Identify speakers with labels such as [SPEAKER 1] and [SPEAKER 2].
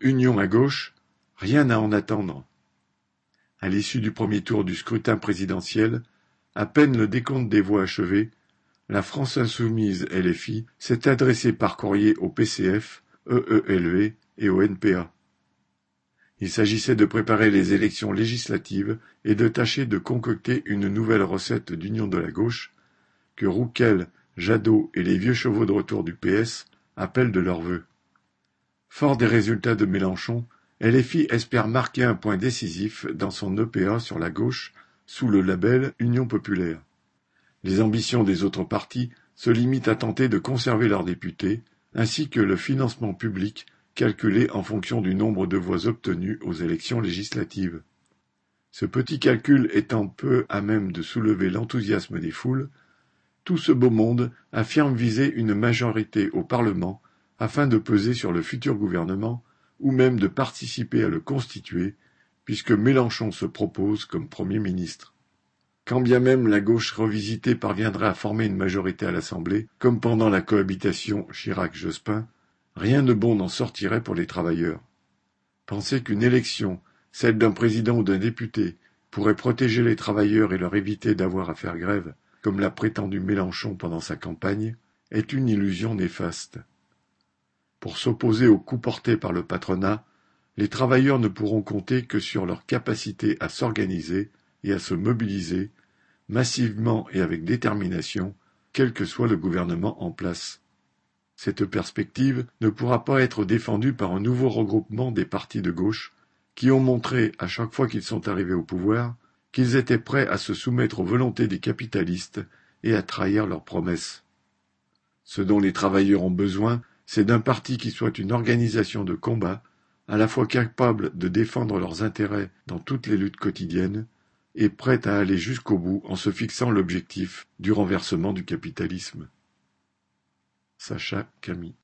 [SPEAKER 1] Union à gauche, rien à en attendre. À l'issue du premier tour du scrutin présidentiel, à peine le décompte des voix achevé, la France insoumise LFI s'est adressée par courrier au PCF, EELV et au NPA. Il s'agissait de préparer les élections législatives et de tâcher de concocter une nouvelle recette d'union de la gauche que Rouquel, Jadot et les vieux chevaux de retour du PS appellent de leurs vœux. Fort des résultats de Mélenchon, LFI espère marquer un point décisif dans son EPA sur la gauche sous le label Union populaire. Les ambitions des autres partis se limitent à tenter de conserver leurs députés, ainsi que le financement public calculé en fonction du nombre de voix obtenues aux élections législatives. Ce petit calcul étant peu à même de soulever l'enthousiasme des foules, tout ce beau monde affirme viser une majorité au Parlement afin de peser sur le futur gouvernement ou même de participer à le constituer, puisque Mélenchon se propose comme Premier ministre. Quand bien même la gauche revisitée parviendrait à former une majorité à l'Assemblée, comme pendant la cohabitation Chirac-Jospin, Rien de bon n'en sortirait pour les travailleurs. Penser qu'une élection, celle d'un président ou d'un député, pourrait protéger les travailleurs et leur éviter d'avoir à faire grève, comme l'a prétendu Mélenchon pendant sa campagne, est une illusion néfaste. Pour s'opposer aux coups portés par le patronat, les travailleurs ne pourront compter que sur leur capacité à s'organiser et à se mobiliser, massivement et avec détermination, quel que soit le gouvernement en place. Cette perspective ne pourra pas être défendue par un nouveau regroupement des partis de gauche qui ont montré, à chaque fois qu'ils sont arrivés au pouvoir, qu'ils étaient prêts à se soumettre aux volontés des capitalistes et à trahir leurs promesses. Ce dont les travailleurs ont besoin, c'est d'un parti qui soit une organisation de combat, à la fois capable de défendre leurs intérêts dans toutes les luttes quotidiennes, et prête à aller jusqu'au bout en se fixant l'objectif du renversement du capitalisme. Sacha Camille